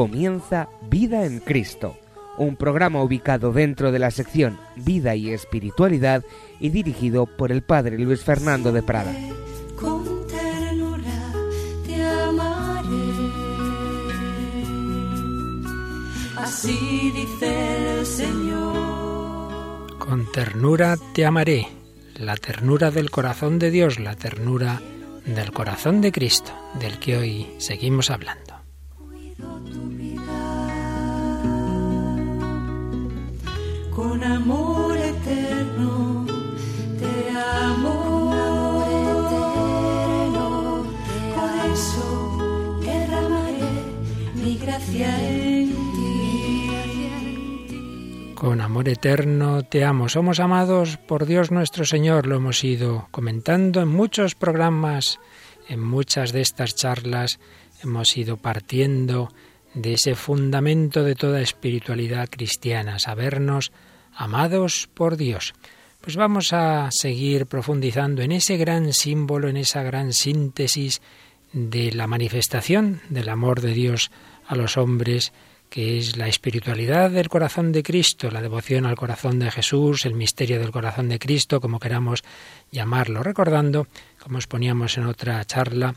comienza Vida en Cristo, un programa ubicado dentro de la sección Vida y Espiritualidad y dirigido por el Padre Luis Fernando de Prada. Con ternura te amaré. Así dice el Señor. Con ternura te amaré, la ternura del corazón de Dios, la ternura del corazón de Cristo, del que hoy seguimos hablando. Con amor eterno te amo. Somos amados por Dios nuestro Señor. Lo hemos ido comentando en muchos programas, en muchas de estas charlas. Hemos ido partiendo de ese fundamento de toda espiritualidad cristiana, sabernos amados por Dios. Pues vamos a seguir profundizando en ese gran símbolo, en esa gran síntesis de la manifestación del amor de Dios a los hombres, que es la espiritualidad del corazón de Cristo, la devoción al corazón de Jesús, el misterio del corazón de Cristo, como queramos llamarlo, recordando, como exponíamos en otra charla,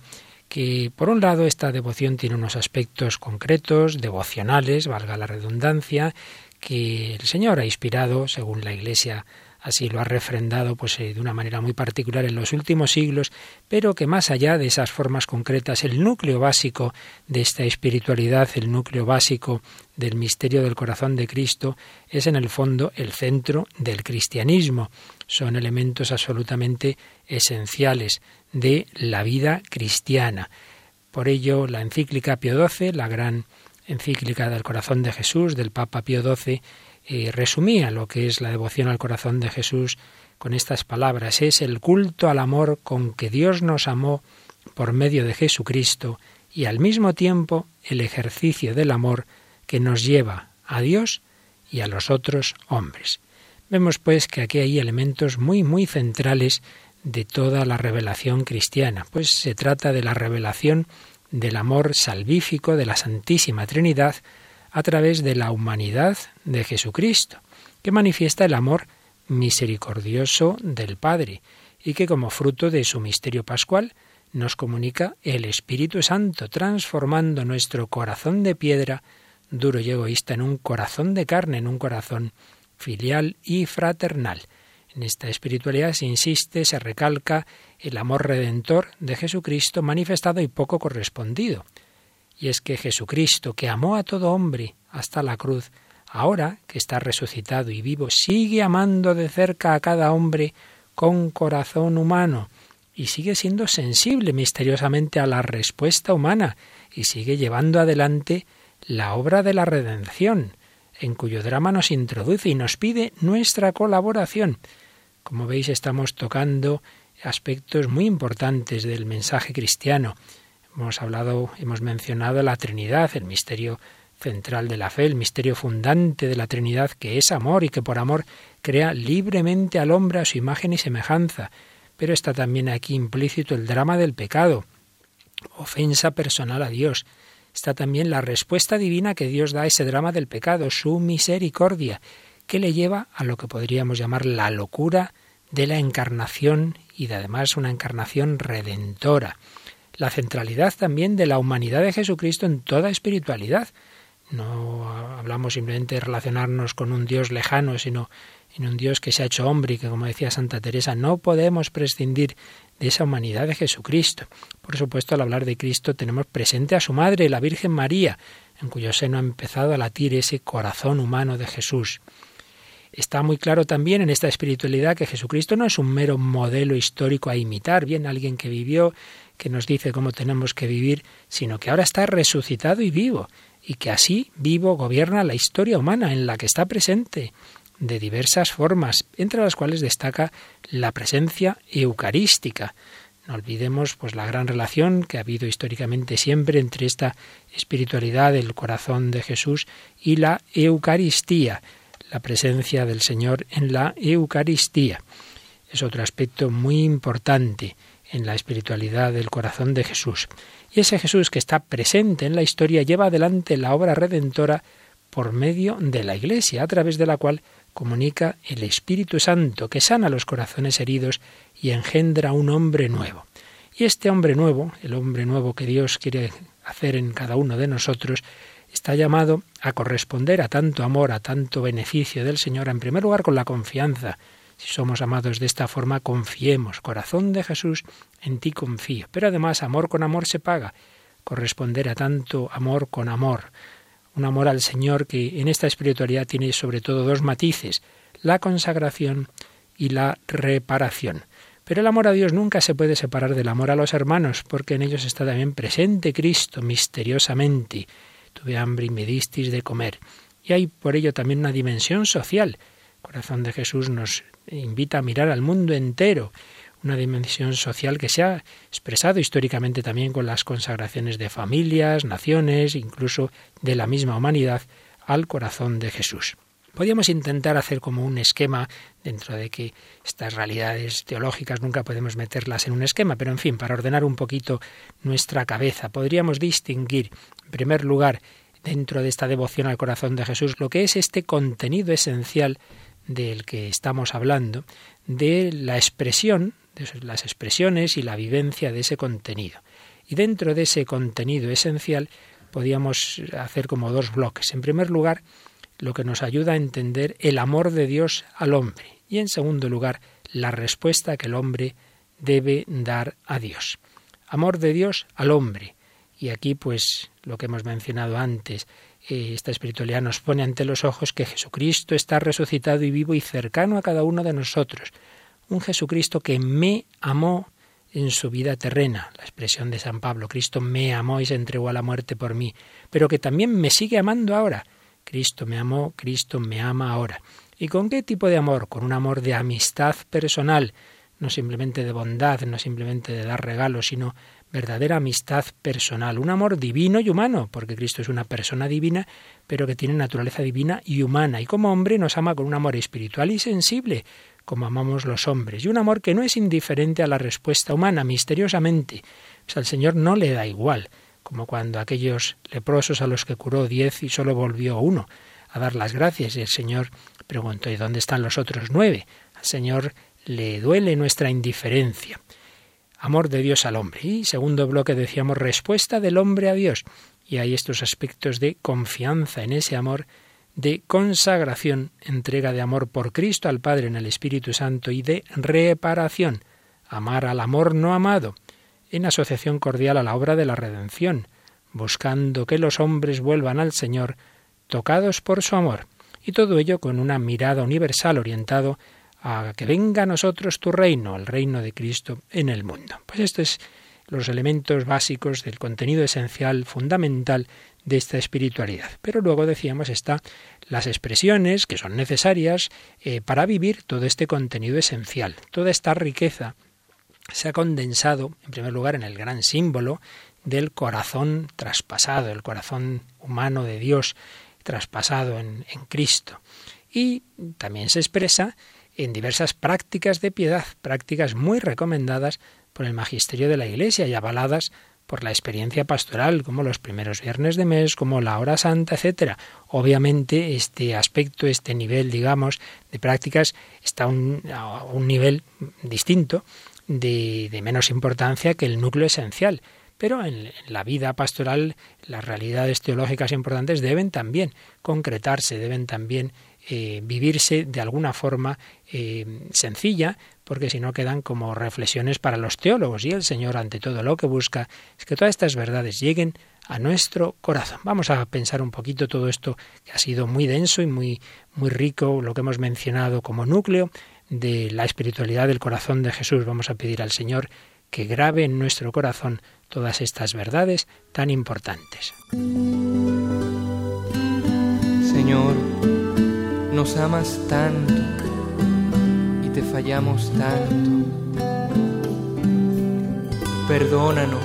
que por un lado esta devoción tiene unos aspectos concretos, devocionales, valga la redundancia, que el Señor ha inspirado, según la Iglesia así lo ha refrendado pues eh, de una manera muy particular en los últimos siglos, pero que más allá de esas formas concretas, el núcleo básico de esta espiritualidad, el núcleo básico del misterio del corazón de Cristo, es en el fondo el centro del cristianismo. Son elementos absolutamente esenciales de la vida cristiana. Por ello, la encíclica Pío XII, la gran encíclica del corazón de Jesús del Papa Pío XII, eh, resumía lo que es la devoción al corazón de Jesús con estas palabras. Es el culto al amor con que Dios nos amó por medio de Jesucristo y al mismo tiempo el ejercicio del amor que nos lleva a Dios y a los otros hombres. Vemos pues que aquí hay elementos muy muy centrales de toda la revelación cristiana, pues se trata de la revelación del amor salvífico de la Santísima Trinidad a través de la humanidad de Jesucristo, que manifiesta el amor misericordioso del Padre y que como fruto de su misterio pascual nos comunica el Espíritu Santo, transformando nuestro corazón de piedra, duro y egoísta, en un corazón de carne, en un corazón filial y fraternal. En esta espiritualidad se insiste, se recalca el amor redentor de Jesucristo manifestado y poco correspondido. Y es que Jesucristo, que amó a todo hombre hasta la cruz, ahora que está resucitado y vivo, sigue amando de cerca a cada hombre con corazón humano y sigue siendo sensible misteriosamente a la respuesta humana y sigue llevando adelante la obra de la redención, en cuyo drama nos introduce y nos pide nuestra colaboración. Como veis, estamos tocando aspectos muy importantes del mensaje cristiano. Hemos hablado, hemos mencionado la Trinidad, el misterio central de la fe, el misterio fundante de la Trinidad, que es amor y que por amor crea libremente al hombre a su imagen y semejanza. Pero está también aquí implícito el drama del pecado, ofensa personal a Dios. Está también la respuesta divina que Dios da a ese drama del pecado, su misericordia, que le lleva a lo que podríamos llamar la locura de la encarnación y de además una encarnación redentora la centralidad también de la humanidad de Jesucristo en toda espiritualidad. No hablamos simplemente de relacionarnos con un Dios lejano, sino en un Dios que se ha hecho hombre y que, como decía Santa Teresa, no podemos prescindir de esa humanidad de Jesucristo. Por supuesto, al hablar de Cristo tenemos presente a su madre, la Virgen María, en cuyo seno ha empezado a latir ese corazón humano de Jesús. Está muy claro también en esta espiritualidad que Jesucristo no es un mero modelo histórico a imitar, bien alguien que vivió que nos dice cómo tenemos que vivir, sino que ahora está resucitado y vivo, y que así vivo gobierna la historia humana en la que está presente de diversas formas, entre las cuales destaca la presencia eucarística. No olvidemos pues la gran relación que ha habido históricamente siempre entre esta espiritualidad del corazón de Jesús y la Eucaristía, la presencia del Señor en la Eucaristía. Es otro aspecto muy importante en la espiritualidad del corazón de Jesús. Y ese Jesús que está presente en la historia lleva adelante la obra redentora por medio de la Iglesia, a través de la cual comunica el Espíritu Santo, que sana los corazones heridos y engendra un hombre nuevo. Y este hombre nuevo, el hombre nuevo que Dios quiere hacer en cada uno de nosotros, está llamado a corresponder a tanto amor, a tanto beneficio del Señor, en primer lugar con la confianza. Si somos amados de esta forma, confiemos. Corazón de Jesús, en ti confío. Pero además, amor con amor se paga. Corresponder a tanto amor con amor. Un amor al Señor que en esta espiritualidad tiene sobre todo dos matices, la consagración y la reparación. Pero el amor a Dios nunca se puede separar del amor a los hermanos, porque en ellos está también presente Cristo misteriosamente. Tuve hambre y me disteis de comer. Y hay por ello también una dimensión social. El corazón de Jesús nos invita a mirar al mundo entero, una dimensión social que se ha expresado históricamente también con las consagraciones de familias, naciones, incluso de la misma humanidad al corazón de Jesús. Podríamos intentar hacer como un esquema dentro de que estas realidades teológicas nunca podemos meterlas en un esquema, pero en fin, para ordenar un poquito nuestra cabeza, podríamos distinguir, en primer lugar, dentro de esta devoción al corazón de Jesús, lo que es este contenido esencial del que estamos hablando, de la expresión, de las expresiones y la vivencia de ese contenido. Y dentro de ese contenido esencial podríamos hacer como dos bloques. En primer lugar, lo que nos ayuda a entender el amor de Dios al hombre y en segundo lugar la respuesta que el hombre debe dar a Dios. Amor de Dios al hombre. Y aquí pues lo que hemos mencionado antes, eh, esta espiritualidad nos pone ante los ojos que Jesucristo está resucitado y vivo y cercano a cada uno de nosotros. Un Jesucristo que me amó en su vida terrena, la expresión de San Pablo, Cristo me amó y se entregó a la muerte por mí, pero que también me sigue amando ahora Cristo me amó, Cristo me ama ahora. ¿Y con qué tipo de amor? Con un amor de amistad personal, no simplemente de bondad, no simplemente de dar regalos, sino verdadera amistad personal, un amor divino y humano, porque Cristo es una persona divina, pero que tiene naturaleza divina y humana, y como hombre nos ama con un amor espiritual y sensible, como amamos los hombres, y un amor que no es indiferente a la respuesta humana, misteriosamente. O sea, al Señor no le da igual como cuando aquellos leprosos a los que curó diez y solo volvió uno a dar las gracias y el Señor preguntó ¿y dónde están los otros nueve? Al Señor le duele nuestra indiferencia. Amor de Dios al hombre. Y segundo bloque decíamos respuesta del hombre a Dios. Y hay estos aspectos de confianza en ese amor, de consagración, entrega de amor por Cristo al Padre en el Espíritu Santo y de reparación, amar al amor no amado, en asociación cordial a la obra de la redención, buscando que los hombres vuelvan al Señor, tocados por su amor, y todo ello con una mirada universal orientado a que venga a nosotros tu reino, el reino de Cristo en el mundo. Pues estos es los elementos básicos del contenido esencial, fundamental de esta espiritualidad. Pero luego decíamos está las expresiones que son necesarias eh, para vivir todo este contenido esencial, toda esta riqueza se ha condensado, en primer lugar, en el gran símbolo del corazón traspasado, el corazón humano de Dios traspasado en, Cristo. Y también se expresa en diversas prácticas de piedad, prácticas muy recomendadas por el magisterio de la Iglesia y avaladas por la experiencia pastoral, como los primeros viernes de mes, como la hora santa, etcétera. Obviamente, este aspecto, este nivel, digamos, de prácticas está a un nivel distinto de, menos importancia que el núcleo esencial. Pero en, la vida pastoral las realidades teológicas importantes deben también concretarse, deben también eh, vivirse de alguna forma eh, sencilla, porque si no quedan como reflexiones para los teólogos. Y el Señor, ante todo, lo que busca es que todas estas verdades lleguen a nuestro corazón. Vamos a pensar un poquito todo esto que ha sido muy denso y muy, muy rico, lo que hemos mencionado como núcleo de la espiritualidad del corazón de Jesús. Vamos a pedir al Señor que grabe en nuestro corazón todas estas verdades tan importantes. Señor, nos amas tanto y te fallamos tanto. Perdónanos,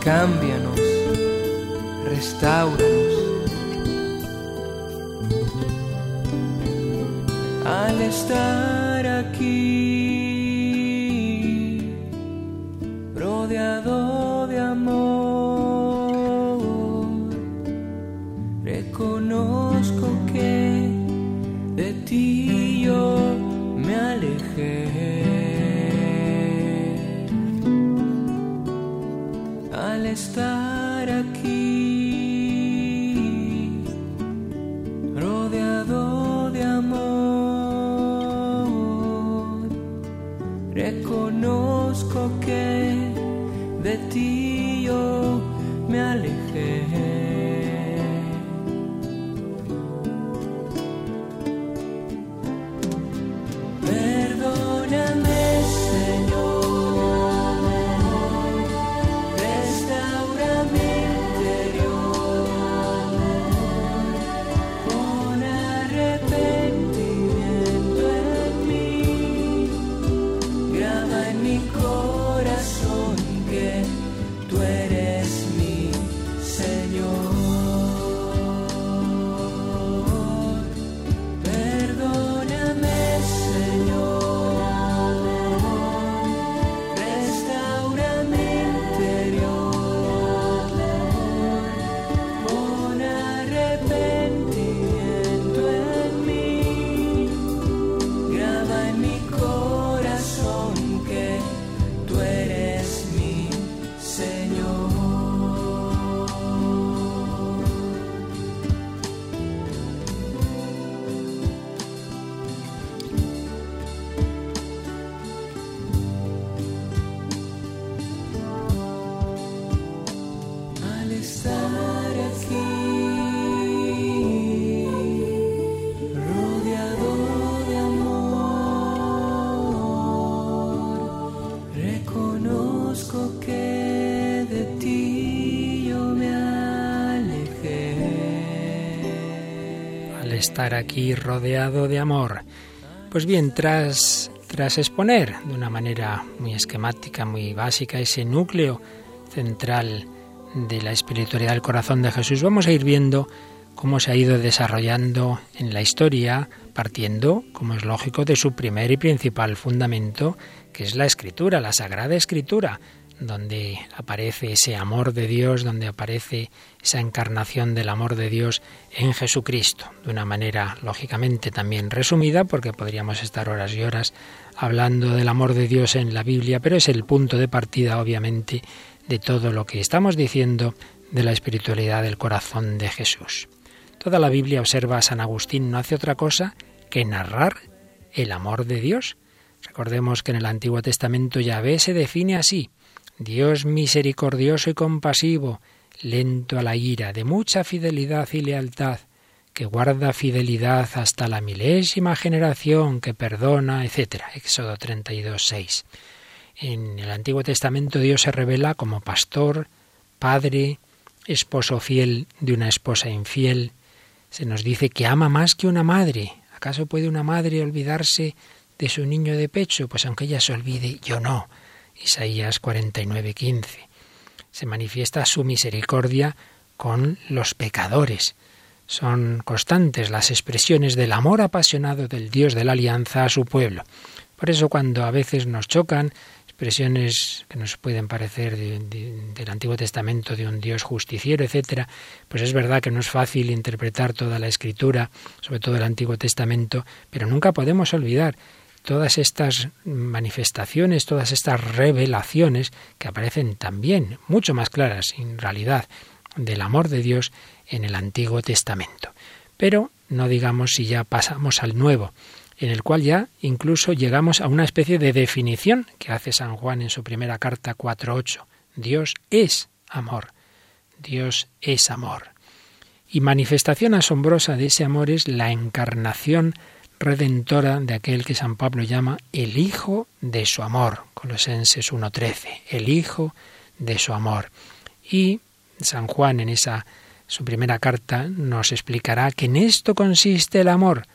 cámbianos, restauranos al estar aquí estar aquí rodeado de amor. Pues bien, tras, tras exponer de una manera muy esquemática, muy básica, ese núcleo central de la espiritualidad del corazón de Jesús, vamos a ir viendo cómo se ha ido desarrollando en la historia, partiendo, como es lógico, de su primer y principal fundamento, que es la escritura, la sagrada escritura, donde aparece ese amor de Dios, donde aparece esa encarnación del amor de Dios en Jesucristo, de una manera lógicamente también resumida, porque podríamos estar horas y horas hablando del amor de Dios en la Biblia, pero es el punto de partida, obviamente, de todo lo que estamos diciendo de la espiritualidad del corazón de Jesús. Toda la Biblia, observa a San Agustín, no hace otra cosa que narrar el amor de Dios. Recordemos que en el Antiguo Testamento Yahvé se define así, Dios misericordioso y compasivo, lento a la ira, de mucha fidelidad y lealtad, que guarda fidelidad hasta la milésima generación, que perdona, etc. Éxodo 32, 6. En el Antiguo Testamento Dios se revela como pastor, padre, esposo fiel de una esposa infiel. Se nos dice que ama más que una madre. ¿Acaso puede una madre olvidarse de su niño de pecho? Pues aunque ella se olvide, yo no. Isaías 49, 15. Se manifiesta su misericordia con los pecadores. Son constantes las expresiones del amor apasionado del Dios de la alianza a su pueblo. Por eso cuando a veces nos chocan expresiones que nos pueden parecer de- de- del Antiguo Testamento de un Dios justiciero, etcétera, pues es verdad que no es fácil interpretar toda la Escritura, sobre todo el Antiguo Testamento, pero nunca podemos olvidar todas estas manifestaciones, todas estas revelaciones que aparecen también mucho más claras, en realidad, del amor de Dios en el Antiguo Testamento. Pero no digamos si ya pasamos al Nuevo, en el cual ya incluso llegamos a una especie de definición que hace San Juan en su primera carta 4.8. Dios es amor. Dios es amor. Y manifestación asombrosa de ese amor es la encarnación redentora de aquel que San Pablo llama el Hijo de su amor, Colosenses 1.13, el Hijo de su amor. Y San Juan en esa su primera carta nos explicará que en esto consiste el amor,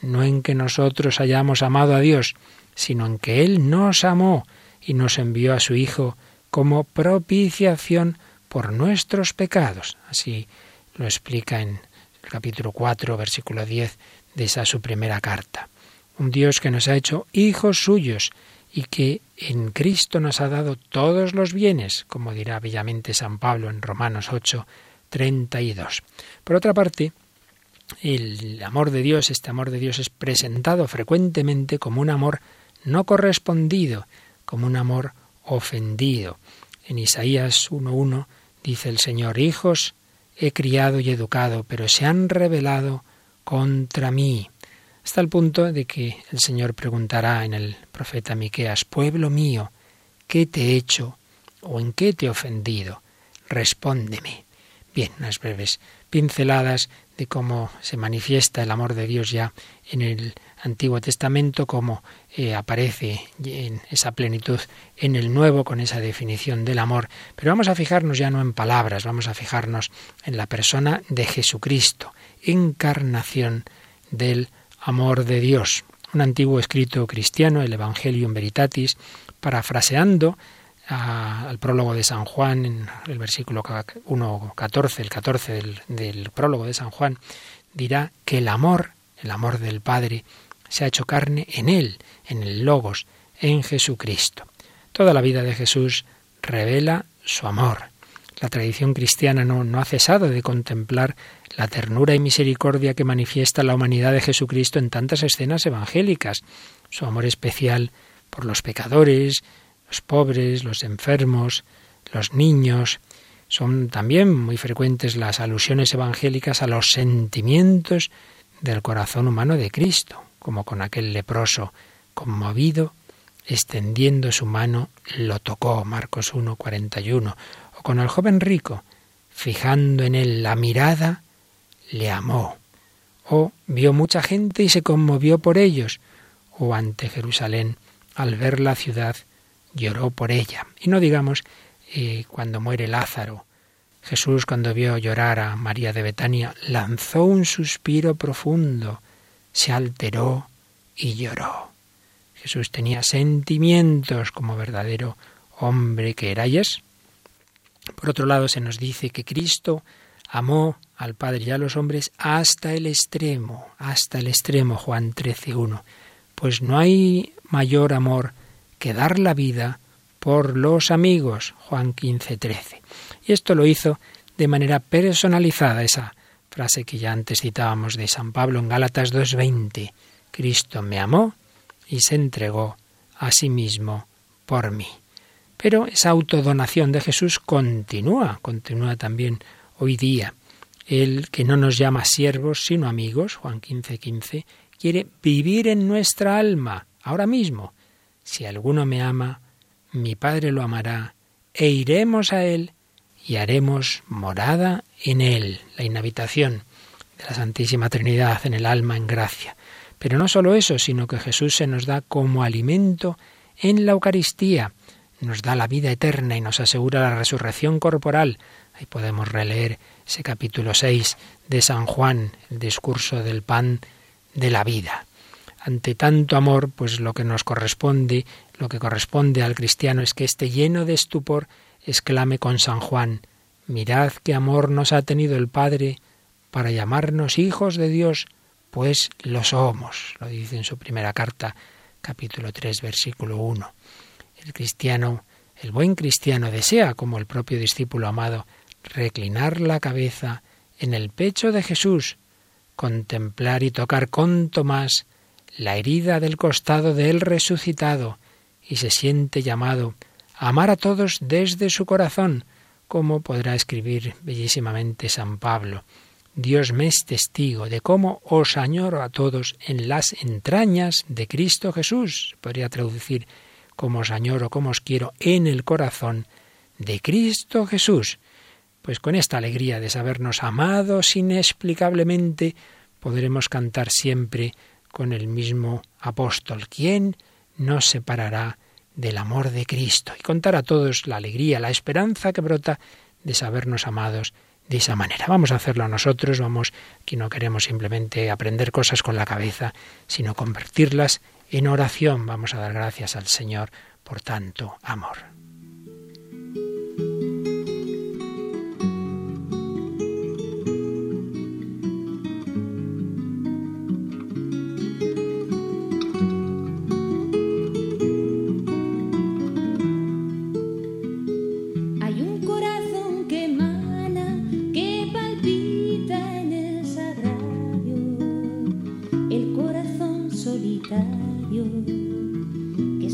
no en que nosotros hayamos amado a Dios, sino en que Él nos amó y nos envió a su Hijo como propiciación por nuestros pecados. Así lo explica en el capítulo 4, versículo 10 de esa su primera carta. Un Dios que nos ha hecho hijos suyos y que en Cristo nos ha dado todos los bienes, como dirá bellamente San Pablo en Romanos 8, 32. Por otra parte, el amor de Dios, este amor de Dios es presentado frecuentemente como un amor no correspondido, como un amor ofendido. En Isaías 1.1 dice el Señor, hijos he criado y educado, pero se han rebelado contra mí. Hasta el punto de que el Señor preguntará en el profeta Miqueas, pueblo mío, ¿qué te he hecho o en qué te he ofendido? Respóndeme. Bien, unas breves pinceladas de cómo se manifiesta el amor de Dios ya en el Antiguo Testamento, cómo eh, aparece en esa plenitud en el Nuevo con esa definición del amor. Pero vamos a fijarnos ya no en palabras, vamos a fijarnos en la persona de Jesucristo, encarnación del amor de Dios. Un antiguo escrito cristiano, el Evangelium Veritatis, parafraseando al prólogo de San Juan, en el versículo 1.14, el 14 del, prólogo de San Juan, dirá que el amor, el amor del Padre, se ha hecho carne en Él, en el Logos, en Jesucristo. Toda la vida de Jesús revela su amor. La tradición cristiana no, no, ha cesado de contemplar la ternura y misericordia que manifiesta la humanidad de Jesucristo en tantas escenas evangélicas, su amor especial por los pecadores, los pobres, los enfermos, los niños. Son también muy frecuentes las alusiones evangélicas a los sentimientos del corazón humano de Cristo, como con aquel leproso conmovido, extendiendo su mano, lo tocó, Marcos 1, 41, o con el joven rico, fijando en él la mirada, le amó, o vio mucha gente y se conmovió por ellos, o ante Jerusalén, al ver la ciudad, lloró por ella. Y no digamos eh, cuando muere Lázaro. Jesús, cuando vio llorar a María de Betania, lanzó un suspiro profundo, se alteró y lloró. Jesús tenía sentimientos como verdadero hombre que era y. Por otro lado, se nos dice que Cristo amó al Padre y a los hombres hasta el extremo, hasta el extremo, Juan 13.1. Pues no hay mayor amor que dar la vida por los amigos, Juan 15.13. Y esto lo hizo de manera personalizada, esa frase que ya antes citábamos de San Pablo en Gálatas 2.20. Cristo me amó y se entregó a sí mismo por mí. Pero esa autodonación de Jesús continúa, continúa también hoy día. Él, que no nos llama siervos, sino amigos, Juan 15, 15, quiere vivir en nuestra alma, ahora mismo. Si alguno me ama, mi Padre lo amará, e iremos a Él y haremos morada en Él, la inhabitación de la Santísima Trinidad en el alma en gracia. Pero no solo eso, sino que Jesús se nos da como alimento en la Eucaristía, nos da la vida eterna y nos asegura la resurrección corporal. Ahí podemos releer ese capítulo 6 de San Juan, el discurso del pan de la vida. Ante tanto amor, pues lo que nos corresponde, lo que corresponde al cristiano es que esté lleno de estupor exclame con San Juan, Mirad qué amor nos ha tenido el Padre para llamarnos hijos de Dios pues lo somos, lo dice en su primera carta, capítulo 3, versículo 1. El cristiano, el buen cristiano desea, como el propio discípulo amado, reclinar la cabeza en el pecho de Jesús, contemplar y tocar con Tomás la herida del costado de él resucitado, y se siente llamado a amar a todos desde su corazón, como podrá escribir bellísimamente San Pablo. Dios me es testigo de cómo os añoro a todos en las entrañas de Cristo Jesús. Podría traducir como os añoro, como os quiero en el corazón de Cristo Jesús. Pues con esta alegría de sabernos amados inexplicablemente, podremos cantar siempre con el mismo apóstol. ¿Quién nos separará del amor de Cristo? Y contar a todos la alegría, la esperanza que brota de sabernos amados de esa manera. Vamos a hacerlo nosotros, vamos, que no queremos simplemente aprender cosas con la cabeza, sino convertirlas en oración. Vamos a dar gracias al Señor por tanto amor.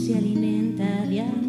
Se alimenta de amor.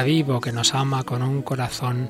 Vivo, que nos ama con un corazón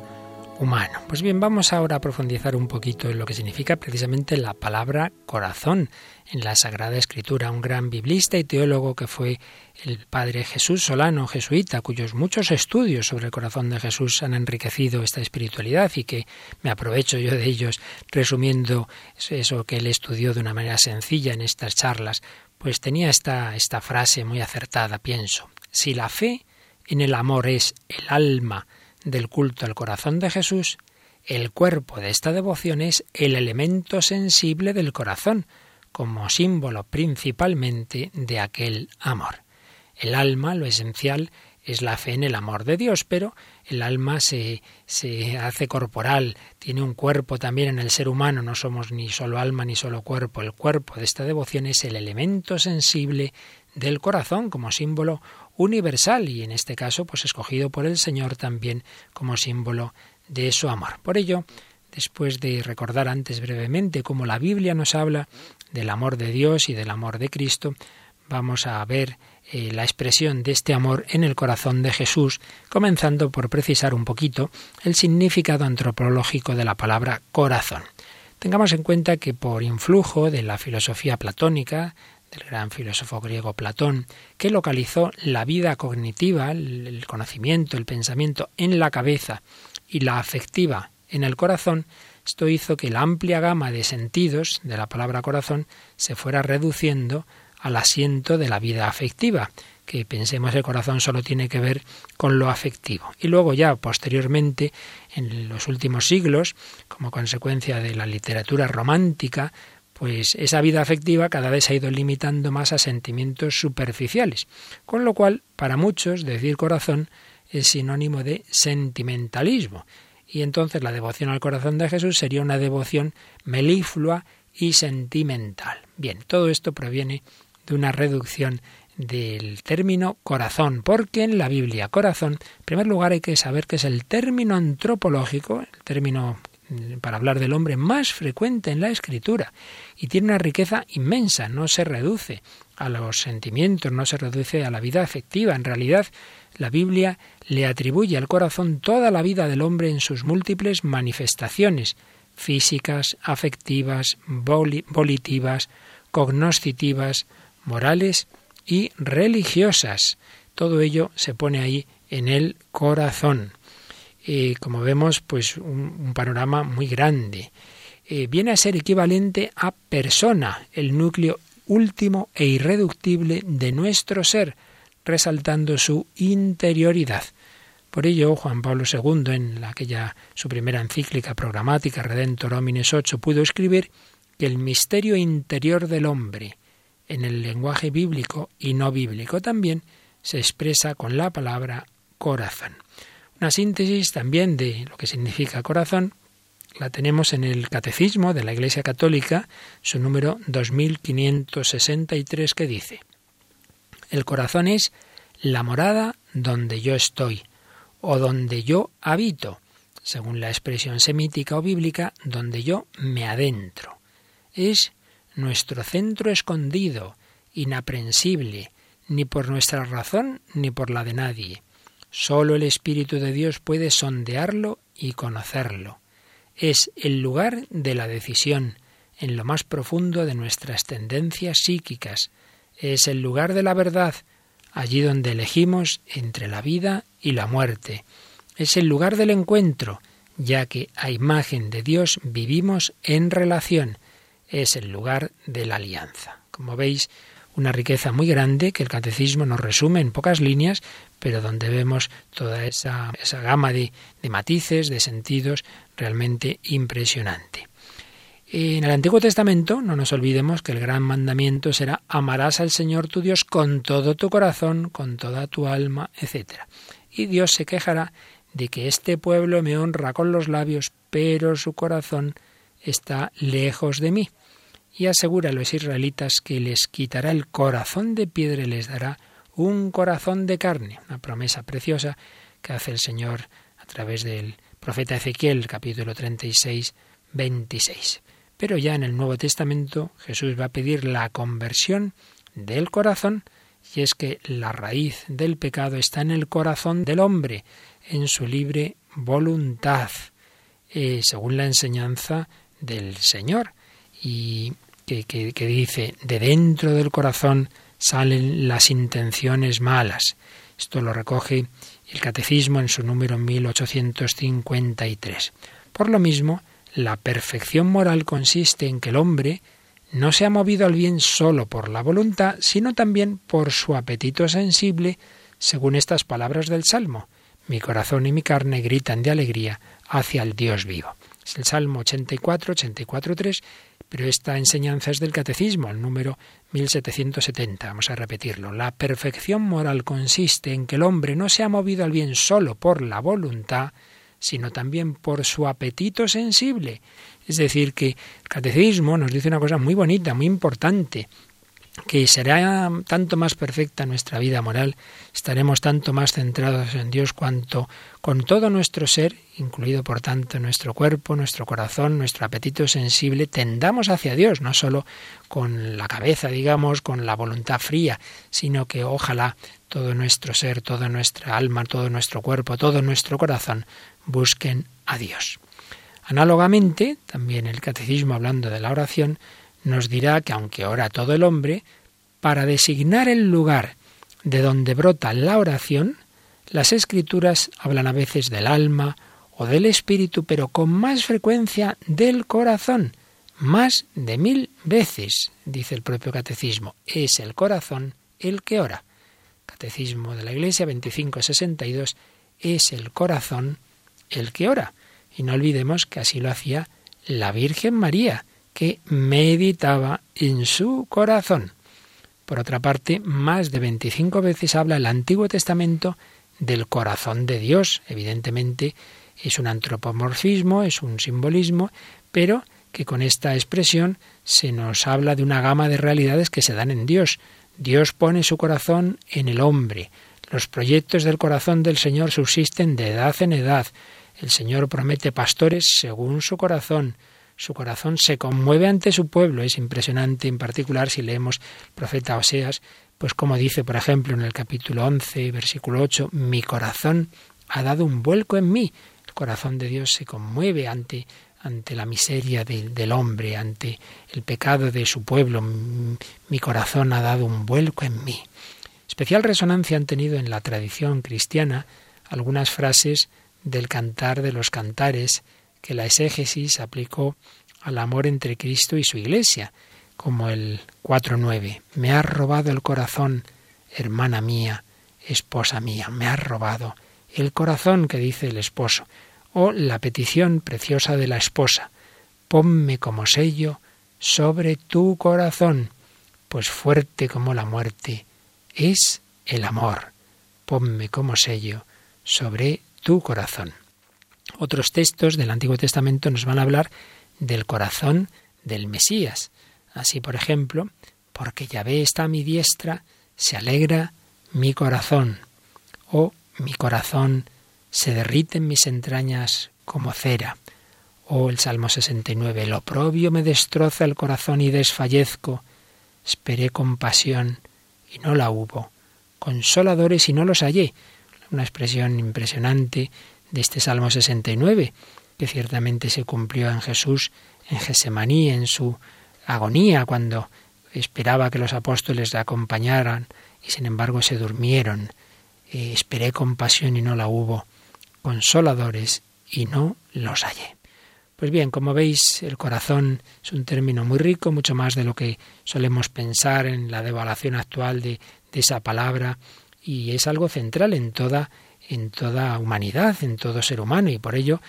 humano. Pues bien, vamos ahora a profundizar un poquito en lo que significa precisamente la palabra corazón en la Sagrada Escritura. Un gran biblista y teólogo que fue el padre Jesús Solano, jesuita, cuyos muchos estudios sobre el corazón de Jesús han enriquecido esta espiritualidad y que me aprovecho yo de ellos resumiendo eso que él estudió de una manera sencilla en estas charlas. Pues tenía esta, esta frase muy acertada, pienso. Si la fe en el amor es el alma del culto al corazón de Jesús, el cuerpo de esta devoción es el elemento sensible del corazón, como símbolo principalmente de aquel amor. El alma, lo esencial, es la fe en el amor de Dios, pero el alma se, se hace corporal, tiene un cuerpo también en el ser humano, no somos ni solo alma ni solo cuerpo. El cuerpo de esta devoción es el elemento sensible del corazón como símbolo universal y en este caso pues escogido por el Señor también como símbolo de su amor. Por ello, después de recordar antes brevemente cómo la Biblia nos habla del amor de Dios y del amor de Cristo, vamos a ver eh, la expresión de este amor en el corazón de Jesús, comenzando por precisar un poquito el significado antropológico de la palabra corazón. Tengamos en cuenta que por influjo de la filosofía platónica, del gran filósofo griego Platón, que localizó la vida cognitiva, el conocimiento, el pensamiento en la cabeza y la afectiva en el corazón, esto hizo que la amplia gama de sentidos de la palabra corazón se fuera reduciendo al asiento de la vida afectiva, que pensemos el corazón solo tiene que ver con lo afectivo. Y luego ya posteriormente, en los últimos siglos, como consecuencia de la literatura romántica, pues esa vida afectiva cada vez se ha ido limitando más a sentimientos superficiales, con lo cual para muchos decir corazón es sinónimo de sentimentalismo, y entonces la devoción al corazón de Jesús sería una devoción meliflua y sentimental. Bien, todo esto proviene de una reducción del término corazón, porque en la Biblia corazón, en primer lugar hay que saber que es el término antropológico, el término para hablar del hombre más frecuente en la escritura y tiene una riqueza inmensa, no se reduce a los sentimientos, no se reduce a la vida afectiva. En realidad, la Biblia le atribuye al corazón toda la vida del hombre en sus múltiples manifestaciones físicas, afectivas, volitivas, cognoscitivas, morales y religiosas. Todo ello se pone ahí en el corazón. Y como vemos, pues un, panorama muy grande. Eh, viene a ser equivalente a persona, el núcleo último e irreductible de nuestro ser, resaltando su interioridad. Por ello, Juan Pablo II, en aquella su primera encíclica programática Redentor Homines 8, pudo escribir que el misterio interior del hombre, en el lenguaje bíblico y no bíblico también, se expresa con la palabra corazón. Una síntesis también de lo que significa corazón la tenemos en el Catecismo de la Iglesia Católica, su número 2563, que dice, El corazón es la morada donde yo estoy, o donde yo habito, según la expresión semítica o bíblica, donde yo me adentro. Es nuestro centro escondido, inaprensible, ni por nuestra razón ni por la de nadie. Solo el Espíritu de Dios puede sondearlo y conocerlo. Es el lugar de la decisión, en lo más profundo de nuestras tendencias psíquicas. Es el lugar de la verdad, allí donde elegimos entre la vida y la muerte. Es el lugar del encuentro, ya que a imagen de Dios vivimos en relación. Es el lugar de la alianza. Como veis, una riqueza muy grande que el catecismo nos resume en pocas líneas, pero donde vemos toda esa, esa gama de, de matices, de sentidos realmente impresionante. En el Antiguo Testamento no nos olvidemos que el gran mandamiento será amarás al Señor tu Dios con todo tu corazón, con toda tu alma, etc. Y Dios se quejará de que este pueblo me honra con los labios, pero su corazón está lejos de mí y asegura a los israelitas que les quitará el corazón de piedra y les dará un corazón de carne, una promesa preciosa que hace el Señor a través del profeta Ezequiel, capítulo 36, 26. Pero ya en el Nuevo Testamento Jesús va a pedir la conversión del corazón, y es que la raíz del pecado está en el corazón del hombre, en su libre voluntad, eh, según la enseñanza del Señor y que, dice, de dentro del corazón salen las intenciones malas. Esto lo recoge el Catecismo en su número 1853. Por lo mismo, la perfección moral consiste en que el hombre no se ha movido al bien solo por la voluntad, sino también por su apetito sensible, según estas palabras del Salmo. Mi corazón y mi carne gritan de alegría hacia el Dios vivo. Es el Salmo 84, 84, 3 pero esta enseñanza es del Catecismo, el número 1770. Vamos a repetirlo. La perfección moral consiste en que el hombre no se ha movido al bien solo por la voluntad, sino también por su apetito sensible. Es decir, que el Catecismo nos dice una cosa muy bonita, muy importante, que será tanto más perfecta nuestra vida moral, estaremos tanto más centrados en Dios cuanto con todo nuestro ser, incluido por tanto nuestro cuerpo, nuestro corazón, nuestro apetito sensible, tendamos hacia Dios, no solo con la cabeza, digamos, con la voluntad fría, sino que ojalá todo nuestro ser, toda nuestra alma, todo nuestro cuerpo, todo nuestro corazón busquen a Dios. Análogamente, también el catecismo hablando de la oración, nos dirá que aunque ora todo el hombre, para designar el lugar de donde brota la oración, las escrituras hablan a veces del alma o del espíritu, pero con más frecuencia del corazón, más de mil veces, dice el propio catecismo, es el corazón el que ora. Catecismo de la Iglesia 2562 es el corazón el que ora. Y no olvidemos que así lo hacía la Virgen María, que meditaba en su corazón. Por otra parte, más de 25 veces habla el Antiguo Testamento del corazón de Dios. Evidentemente es un antropomorfismo, es un simbolismo, pero que con esta expresión se nos habla de una gama de realidades que se dan en Dios. Dios pone su corazón en el hombre. Los proyectos del corazón del Señor subsisten de edad en edad. El Señor promete pastores según su corazón. Su corazón se conmueve ante su pueblo. Es impresionante, en particular, si leemos el profeta Oseas, pues como dice, por ejemplo, en el capítulo 11, versículo 8, mi corazón ha dado un vuelco en mí. El corazón de Dios se conmueve ante, ante la miseria del hombre, ante el pecado de su pueblo. Mi corazón ha dado un vuelco en mí. Especial resonancia han tenido en la tradición cristiana algunas frases del cantar de los cantares que la exégesis aplicó al amor entre Cristo y su Iglesia como el 4.9. Me has robado el corazón, hermana mía, esposa mía, me has robado el corazón que dice el esposo. O la petición preciosa de la esposa. Ponme como sello sobre tu corazón, pues fuerte como la muerte es el amor. Ponme como sello sobre tu corazón. Otros textos del Antiguo Testamento nos van a hablar del corazón del Mesías. Así, por ejemplo, porque Yahvé está a mi diestra, se alegra mi corazón, o mi corazón se derrite en mis entrañas como cera. O el Salmo 69, el oprobio me destroza el corazón y desfallezco. Esperé compasión y no la hubo, consoladores y no los hallé. Una expresión impresionante de este Salmo 69, que ciertamente se cumplió en Jesús, en Gesemaní, en su agonía cuando esperaba que los apóstoles le acompañaran y sin embargo se durmieron. Eh, esperé compasión y no la hubo, consoladores y no los hallé. Pues bien, como veis, el corazón es un término muy rico, mucho más de lo que solemos pensar en la devaluación actual de, de esa palabra, y es algo central en toda, en toda humanidad, en todo ser humano, y por ello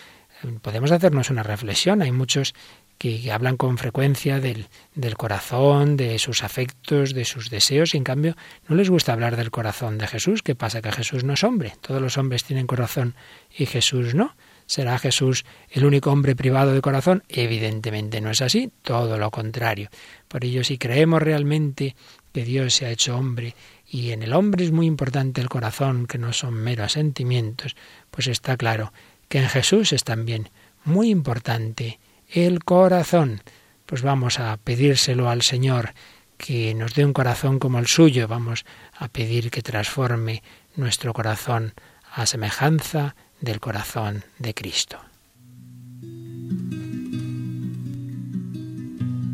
eh, podemos hacernos una reflexión. Hay muchos que hablan con frecuencia del, del, corazón, de sus afectos, de sus deseos, y en cambio no les gusta hablar del corazón de Jesús. ¿Qué pasa? Que Jesús no es hombre. Todos los hombres tienen corazón y Jesús no. ¿Será Jesús el único hombre privado de corazón? Evidentemente no es así, todo lo contrario. Por ello, si creemos realmente que Dios se ha hecho hombre y en el hombre es muy importante el corazón, que no son meros sentimientos, pues está claro que en Jesús es también muy importante el corazón. Pues vamos a pedírselo al Señor que nos dé un corazón como el suyo. Vamos a pedir que transforme nuestro corazón a semejanza del corazón de Cristo.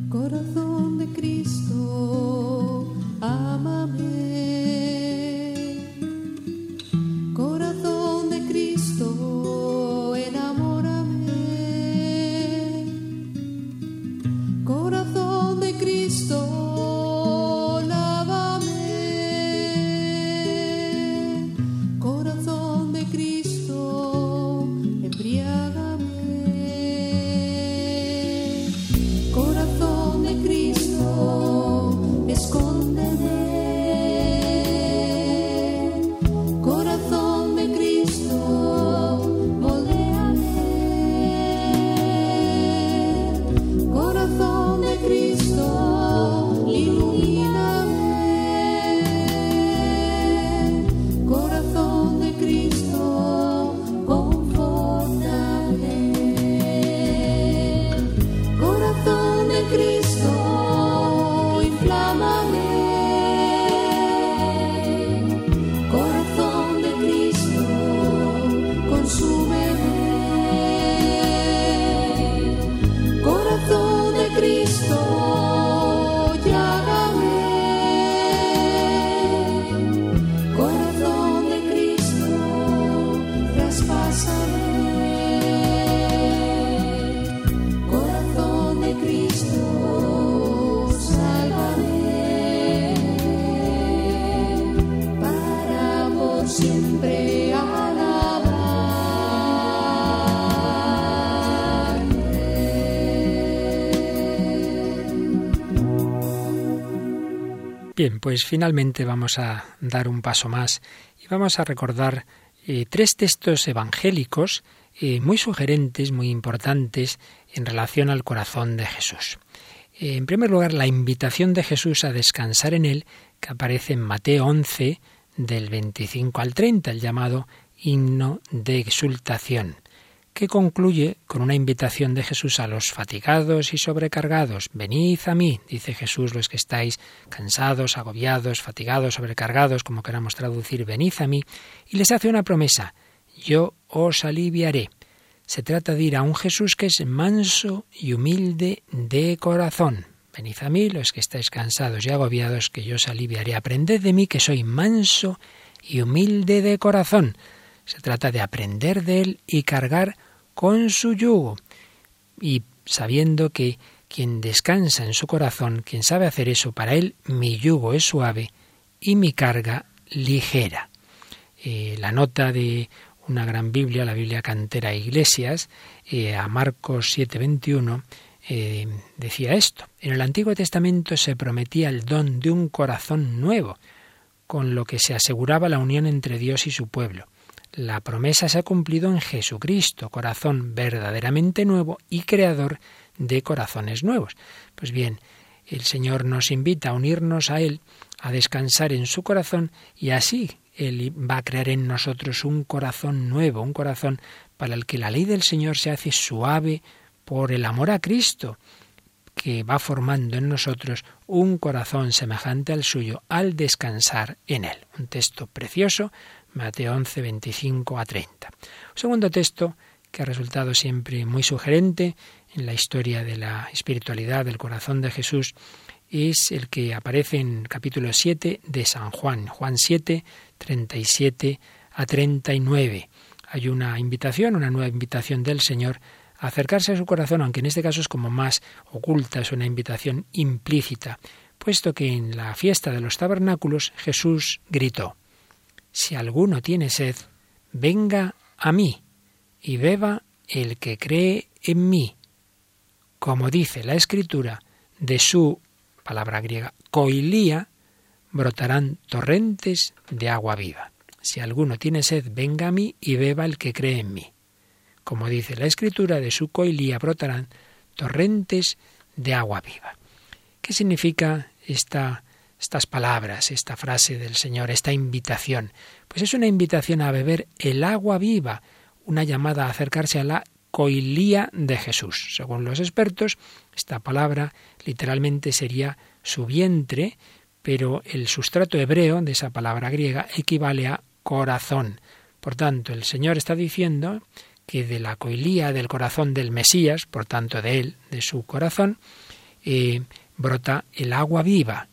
Corazón de Cristo, amame. Corazón de Cristo, enamórame. Corazón de Cristo, Pues finalmente vamos a dar un paso más y vamos a recordar eh, tres textos evangélicos eh, muy sugerentes, muy importantes en relación al corazón de Jesús. Eh, en primer lugar, la invitación de Jesús a descansar en él, que aparece en Mateo 11, del 25 al 30, el llamado himno de exultación. Que concluye con una invitación de Jesús a los fatigados y sobrecargados. Venid a mí, dice Jesús, los que estáis cansados, agobiados, fatigados, sobrecargados, como queramos traducir, venid a mí, y les hace una promesa, yo os aliviaré. Se trata de ir a un Jesús que es manso y humilde de corazón. Venid a mí, los que estáis cansados y agobiados, que yo os aliviaré. Aprended de mí, que soy manso y humilde de corazón. Se trata de aprender de él y cargar con su yugo. Y sabiendo que quien descansa en su corazón, quien sabe hacer eso, para él mi yugo es suave y mi carga ligera. Eh, la nota de una gran Biblia, la Biblia Cantera Iglesias, eh, a Marcos 7:21, eh, decía esto. En el Antiguo Testamento se prometía el don de un corazón nuevo, con lo que se aseguraba la unión entre Dios y su pueblo. La promesa se ha cumplido en Jesucristo, corazón verdaderamente nuevo y creador de corazones nuevos. Pues bien, el Señor nos invita a unirnos a Él, a descansar en su corazón y así él va a crear en nosotros un corazón nuevo, un corazón para el que la ley del Señor se hace suave por el amor a Cristo, que va formando en nosotros un corazón semejante al suyo al descansar en él. Un texto precioso, Mateo 11, 25 a 30. Un segundo texto que ha resultado siempre muy sugerente en la historia de la espiritualidad del corazón de Jesús es el que aparece en capítulo 7 de San Juan, Juan 7, 37 a 39. Hay una invitación, una nueva invitación del Señor a acercarse a su corazón, aunque en este caso es como más oculta, es una invitación implícita, puesto que en la fiesta de los tabernáculos Jesús gritó, Si alguno tiene sed, venga a mí y beba el que cree en mí. Como dice la Escritura, de su palabra griega, koilía, brotarán torrentes de agua viva. Si alguno tiene sed, venga a mí y beba el que cree en mí. Como dice la escritura, de su coilía brotarán torrentes de agua viva. ¿Qué significa esta, estas palabras, esta frase del Señor, esta invitación? Pues es una invitación a beber el agua viva, una llamada a acercarse a la coilía de Jesús. Según los expertos, esta palabra literalmente sería su vientre, pero el sustrato hebreo de esa palabra griega equivale a corazón. Por tanto, el Señor está diciendo que de la coilía del corazón del Mesías, por tanto de él, de su corazón, eh, brota el agua viva.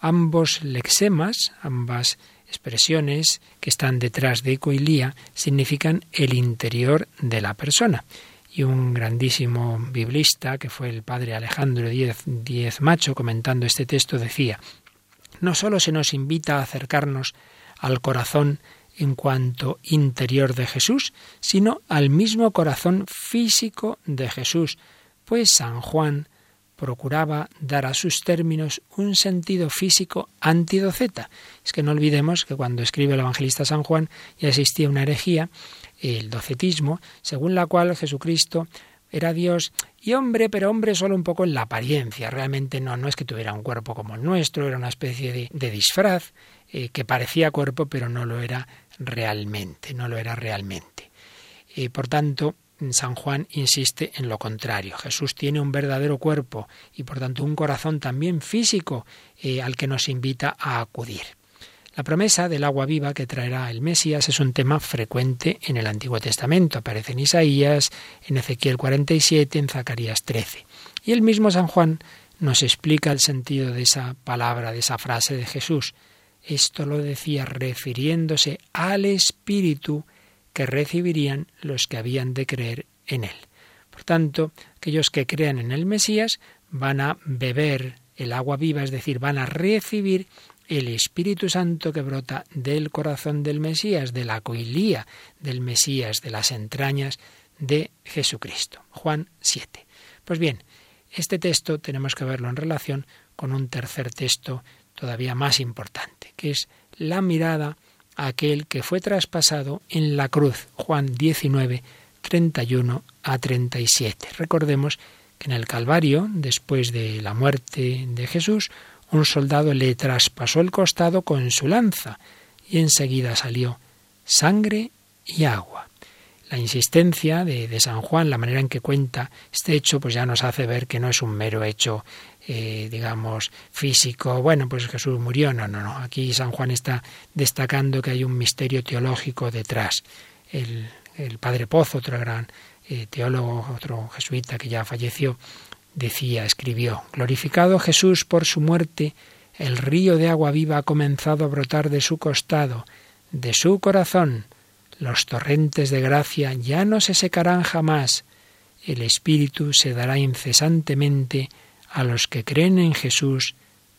Ambos lexemas, ambas expresiones que están detrás de coilía, significan el interior de la persona. Y un grandísimo biblista, que fue el padre Alejandro Diez, Macho, comentando este texto, decía, no sólo se nos invita a acercarnos al corazón en cuanto interior de Jesús, sino al mismo corazón físico de Jesús, pues San Juan procuraba dar a sus términos un sentido físico antidoceta. Es que no olvidemos que cuando escribe el evangelista San Juan ya existía una herejía el docetismo, según la cual Jesucristo era Dios y hombre, pero hombre solo un poco en la apariencia. Realmente no, no es que tuviera un cuerpo como el nuestro, era una especie de, disfraz eh, que parecía cuerpo, pero no lo era realmente, no lo era realmente. Y por tanto, San Juan insiste en lo contrario. Jesús tiene un verdadero cuerpo y por tanto un corazón también físico eh, al que nos invita a acudir. La promesa del agua viva que traerá el Mesías es un tema frecuente en el Antiguo Testamento. Aparece en Isaías, en Ezequiel 47, en Zacarías 13. Y el mismo San Juan nos explica el sentido de esa palabra, de esa frase de Jesús. Esto lo decía refiriéndose al Espíritu que recibirían los que habían de creer en él. Por tanto, aquellos que crean en el Mesías van a beber el agua viva, es decir, van a recibir el Espíritu Santo que brota del corazón del Mesías, de la coilía del Mesías, de las entrañas de Jesucristo. Juan 7. Pues bien, este texto tenemos que verlo en relación con un tercer texto todavía más importante, que es la mirada aquel que fue traspasado en la cruz. Juan 19, 31 a 37. Recordemos que en el Calvario, después de la muerte de Jesús, un soldado le traspasó el costado con su lanza y enseguida salió sangre y agua. La insistencia de, San Juan, la manera en que cuenta este hecho, pues ya nos hace ver que no es un mero hecho eh, digamos, físico, bueno, pues Jesús murió, no, no, no. Aquí San Juan está destacando que hay un misterio teológico detrás. El, padre Pozo, otro gran eh, teólogo, otro jesuita que ya falleció, decía, escribió, glorificado Jesús por su muerte, el río de agua viva ha comenzado a brotar de su costado, de su corazón. Los torrentes de gracia ya no se secarán jamás. El Espíritu se dará incesantemente a los que creen en Jesús,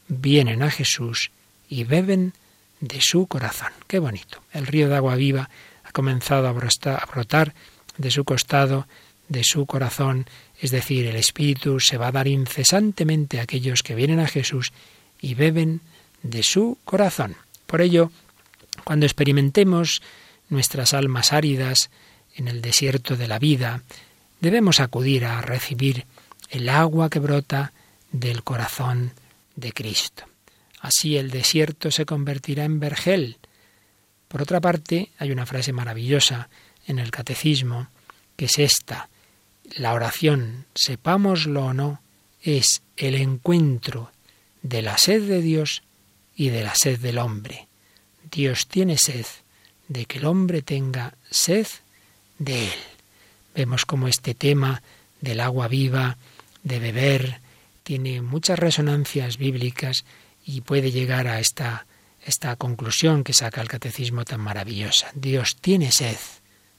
vienen a Jesús y beben de su corazón. Qué bonito. El río de agua viva ha comenzado a brotar de su costado, de su corazón, es decir, el Espíritu se va a dar incesantemente a aquellos que vienen a Jesús y beben de su corazón. Por ello, cuando experimentemos nuestras almas áridas en el desierto de la vida, debemos acudir a recibir el agua que brota del corazón de Cristo. Así el desierto se convertirá en vergel. Por otra parte, hay una frase maravillosa en el catecismo, que es esta. La oración, sepámoslo o no, es el encuentro de la sed de Dios y de la sed del hombre. Dios tiene sed de que el hombre tenga sed de él. Vemos como este tema del agua viva, de beber, tiene muchas resonancias bíblicas y puede llegar a esta, esta conclusión que saca el catecismo tan maravillosa. Dios tiene sed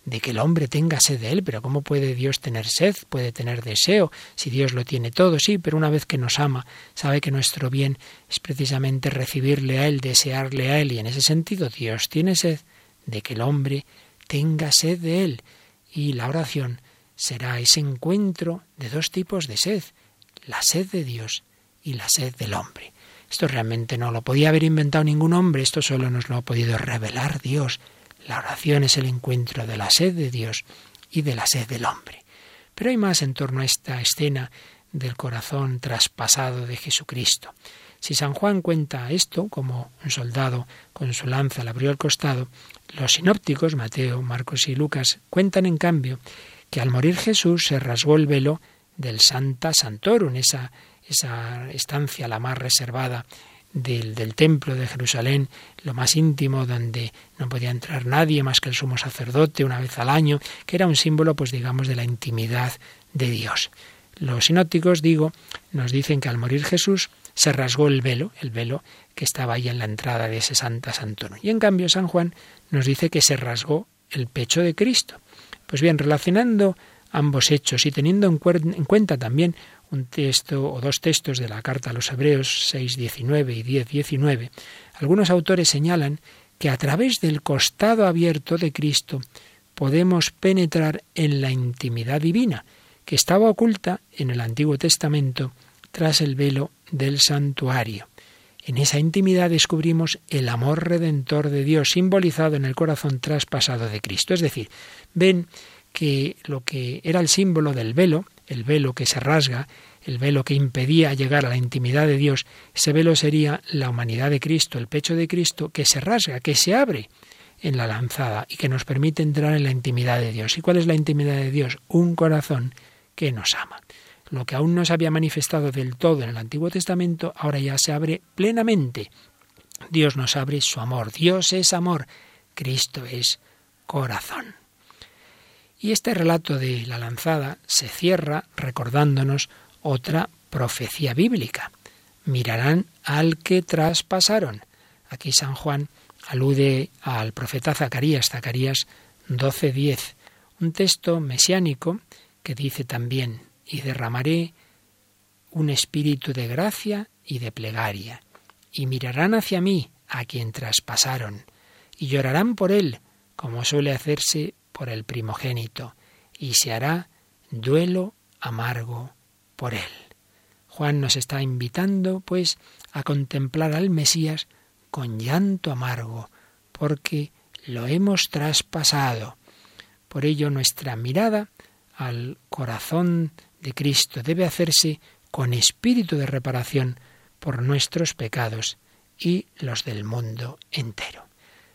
de que el hombre tenga sed de él, pero ¿cómo puede Dios tener sed? Puede tener deseo, si Dios lo tiene todo, sí, pero una vez que nos ama, sabe que nuestro bien es precisamente recibirle a él, desearle a él, y en ese sentido Dios tiene sed de que el hombre tenga sed de él, y la oración será ese encuentro de dos tipos de sed, la sed de Dios y la sed del hombre. Esto realmente no lo podía haber inventado ningún hombre, esto solo nos lo ha podido revelar Dios. La oración es el encuentro de la sed de Dios y de la sed del hombre. Pero hay más en torno a esta escena del corazón traspasado de Jesucristo. Si San Juan cuenta esto, como un soldado con su lanza le abrió el costado, los sinópticos, Mateo, Marcos y Lucas, cuentan en cambio que al morir Jesús se rasgó el velo del Santa Santorum, esa, esa estancia la más reservada del, del, templo de Jerusalén, lo más íntimo, donde no podía entrar nadie más que el sumo sacerdote una vez al año, que era un símbolo, pues digamos, de la intimidad de Dios. Los sinópticos, digo, nos dicen que al morir Jesús se rasgó el velo, el velo que estaba ahí en la entrada de ese Santa Santorum. Y en cambio San Juan nos dice que se rasgó el pecho de Cristo. Pues bien, relacionando ambos hechos y teniendo en, cuenta también un texto o dos textos de la carta a los Hebreos 6.19 y 10.19, algunos autores señalan que a través del costado abierto de Cristo podemos penetrar en la intimidad divina, que estaba oculta en el Antiguo Testamento tras el velo del santuario. En esa intimidad descubrimos el amor redentor de Dios simbolizado en el corazón traspasado de Cristo. Es decir, ven que lo que era el símbolo del velo, el velo que se rasga, el velo que impedía llegar a la intimidad de Dios, ese velo sería la humanidad de Cristo, el pecho de Cristo, que se rasga, que se abre en la lanzada y que nos permite entrar en la intimidad de Dios. ¿Y cuál es la intimidad de Dios? Un corazón que nos ama. Lo que aún no se había manifestado del todo en el Antiguo Testamento, ahora ya se abre plenamente. Dios nos abre su amor. Dios es amor. Cristo es corazón. Y este relato de la lanzada se cierra recordándonos otra profecía bíblica. Mirarán al que traspasaron. Aquí San Juan alude al profeta Zacarías, Zacarías 12:10, un texto mesiánico que dice también, y derramaré un espíritu de gracia y de plegaria, y mirarán hacia mí a quien traspasaron, y llorarán por él, como suele hacerse por el primogénito, y se hará duelo amargo por él. Juan nos está invitando, pues, a contemplar al Mesías con llanto amargo, porque lo hemos traspasado. Por ello nuestra mirada al corazón de Cristo debe hacerse con espíritu de reparación por nuestros pecados y los del mundo entero.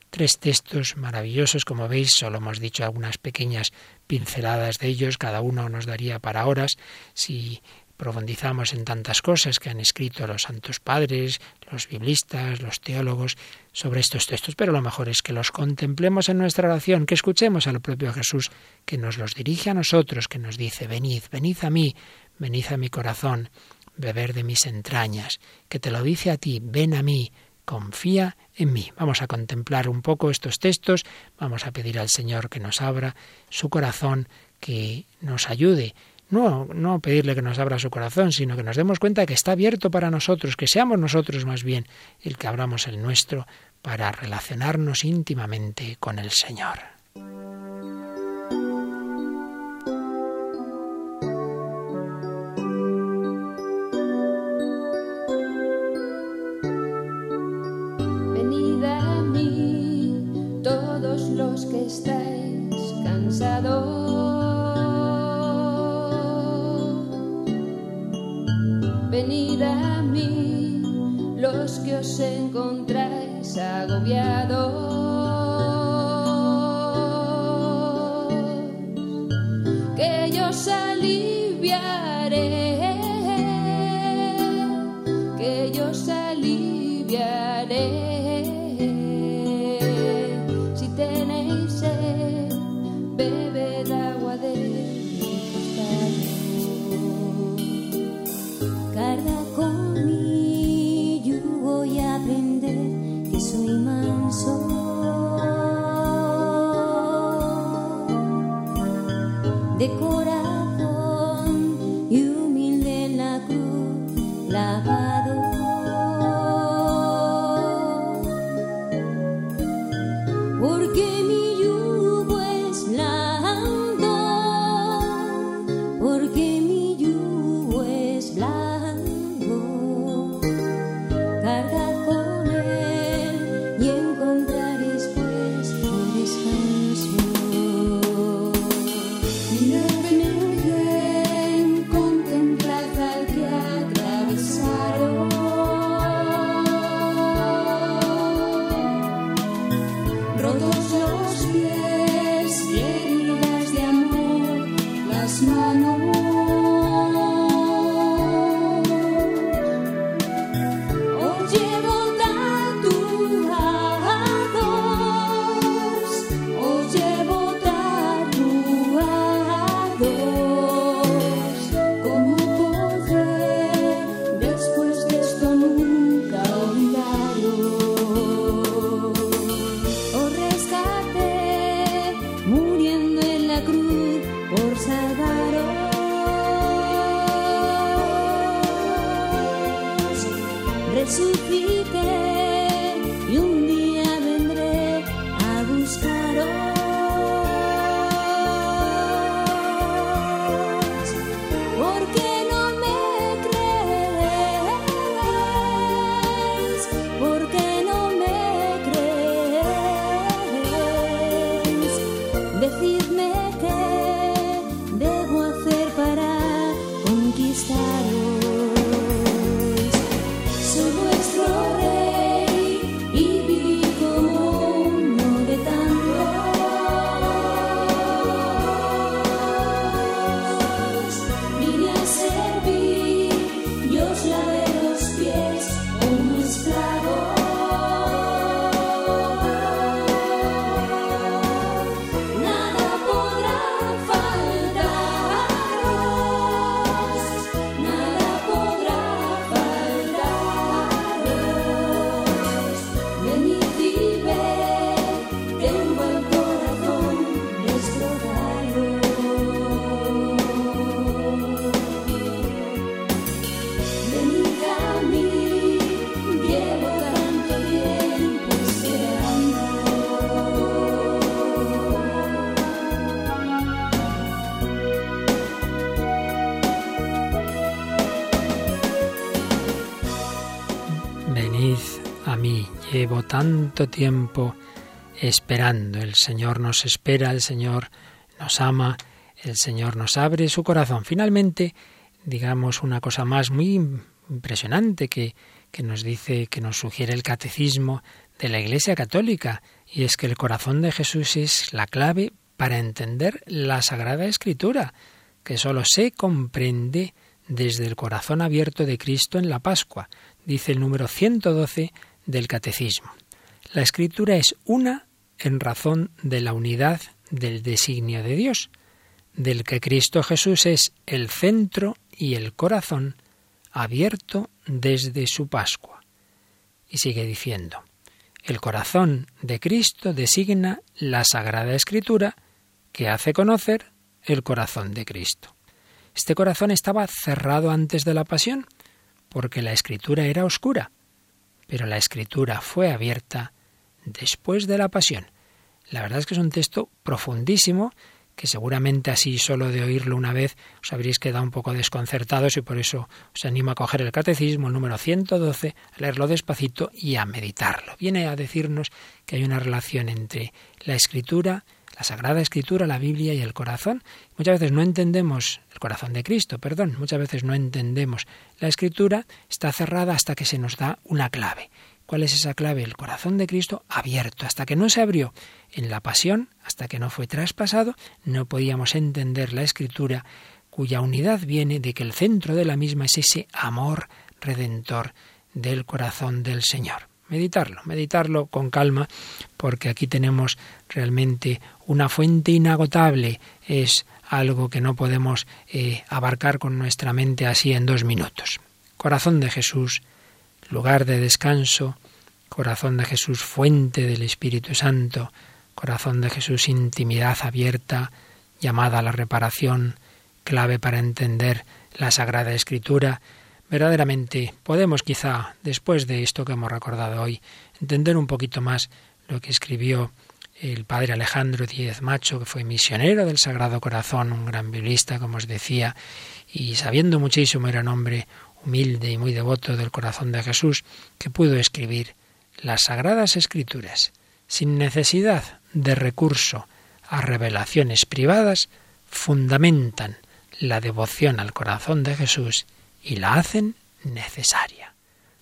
Tres textos maravillosos, como veis, solo hemos dicho algunas pequeñas pinceladas de ellos, cada uno nos daría para horas si profundizamos en tantas cosas que han escrito los santos padres, los biblistas, los teólogos sobre estos textos, pero lo mejor es que los contemplemos en nuestra oración, que escuchemos al propio Jesús que nos los dirige a nosotros, que nos dice, venid, venid a mí, venid a mi corazón, beber de mis entrañas, que te lo dice a ti, ven a mí, confía en mí. Vamos a contemplar un poco estos textos, vamos a pedir al Señor que nos abra su corazón, que nos ayude no, no pedirle que nos abra su corazón, sino que nos demos cuenta que está abierto para nosotros, que seamos nosotros más bien el que abramos el nuestro para relacionarnos íntimamente con el Señor. Venid a mí todos los que estáis cansados. Venid a mí los que os encontráis agobiados. Porque tanto tiempo esperando. El Señor nos espera, el Señor nos ama, el Señor nos abre su corazón. Finalmente, digamos una cosa más muy impresionante que, que nos dice, que nos sugiere el catecismo de la Iglesia Católica, y es que el corazón de Jesús es la clave para entender la Sagrada Escritura, que sólo se comprende desde el corazón abierto de Cristo en la Pascua, dice el número 112 del Catecismo. La Escritura es una en razón de la unidad del designio de Dios, del que Cristo Jesús es el centro y el corazón abierto desde su Pascua. Y sigue diciendo, el corazón de Cristo designa la Sagrada Escritura que hace conocer el corazón de Cristo. Este corazón estaba cerrado antes de la pasión, porque la escritura era oscura, pero la escritura fue abierta después de la pasión. La verdad es que es un texto profundísimo, que seguramente así solo de oírlo una vez os habréis quedado un poco desconcertados y por eso os animo a coger el catecismo, el número 112, a leerlo despacito y a meditarlo. Viene a decirnos que hay una relación entre la escritura la Sagrada Escritura, la Biblia y el corazón. Muchas veces no entendemos el corazón de Cristo, perdón, muchas veces no entendemos la Escritura, está cerrada hasta que se nos da una clave. ¿Cuál es esa clave? El corazón de Cristo abierto. Hasta que no se abrió en la pasión, hasta que no fue traspasado, no podíamos entender la Escritura cuya unidad viene de que el centro de la misma es ese amor redentor del corazón del Señor meditarlo, meditarlo con calma, porque aquí tenemos realmente una fuente inagotable, es algo que no podemos eh, abarcar con nuestra mente así en dos minutos. Corazón de Jesús, lugar de descanso, corazón de Jesús, fuente del Espíritu Santo, corazón de Jesús, intimidad abierta, llamada a la reparación, clave para entender la Sagrada Escritura, verdaderamente podemos quizá, después de esto que hemos recordado hoy, entender un poquito más lo que escribió el padre Alejandro Díez Macho, que fue misionero del Sagrado Corazón, un gran biblista, como os decía, y sabiendo muchísimo era un hombre humilde y muy devoto del corazón de Jesús, que pudo escribir las Sagradas Escrituras, sin necesidad de recurso a revelaciones privadas, fundamentan la devoción al corazón de Jesús y la hacen necesaria.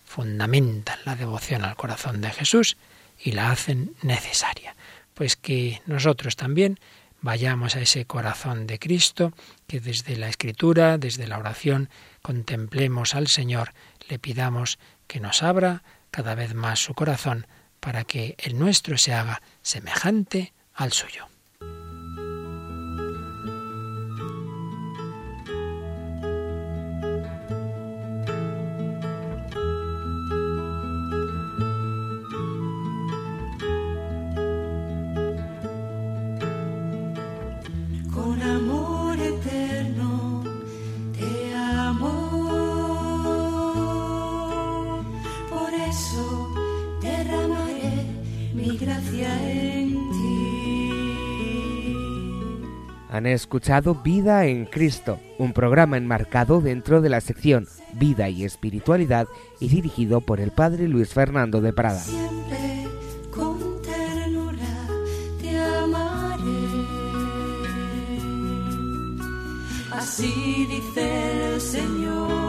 Fundamentan la devoción al corazón de Jesús y la hacen necesaria. Pues que nosotros también vayamos a ese corazón de Cristo, que desde la escritura, desde la oración, contemplemos al Señor, le pidamos que nos abra cada vez más su corazón para que el nuestro se haga semejante al suyo. Han escuchado Vida en Cristo, un programa enmarcado dentro de la sección Vida y Espiritualidad y dirigido por el Padre Luis Fernando de Prada. Siempre con ternura te amaré. Así dice el Señor.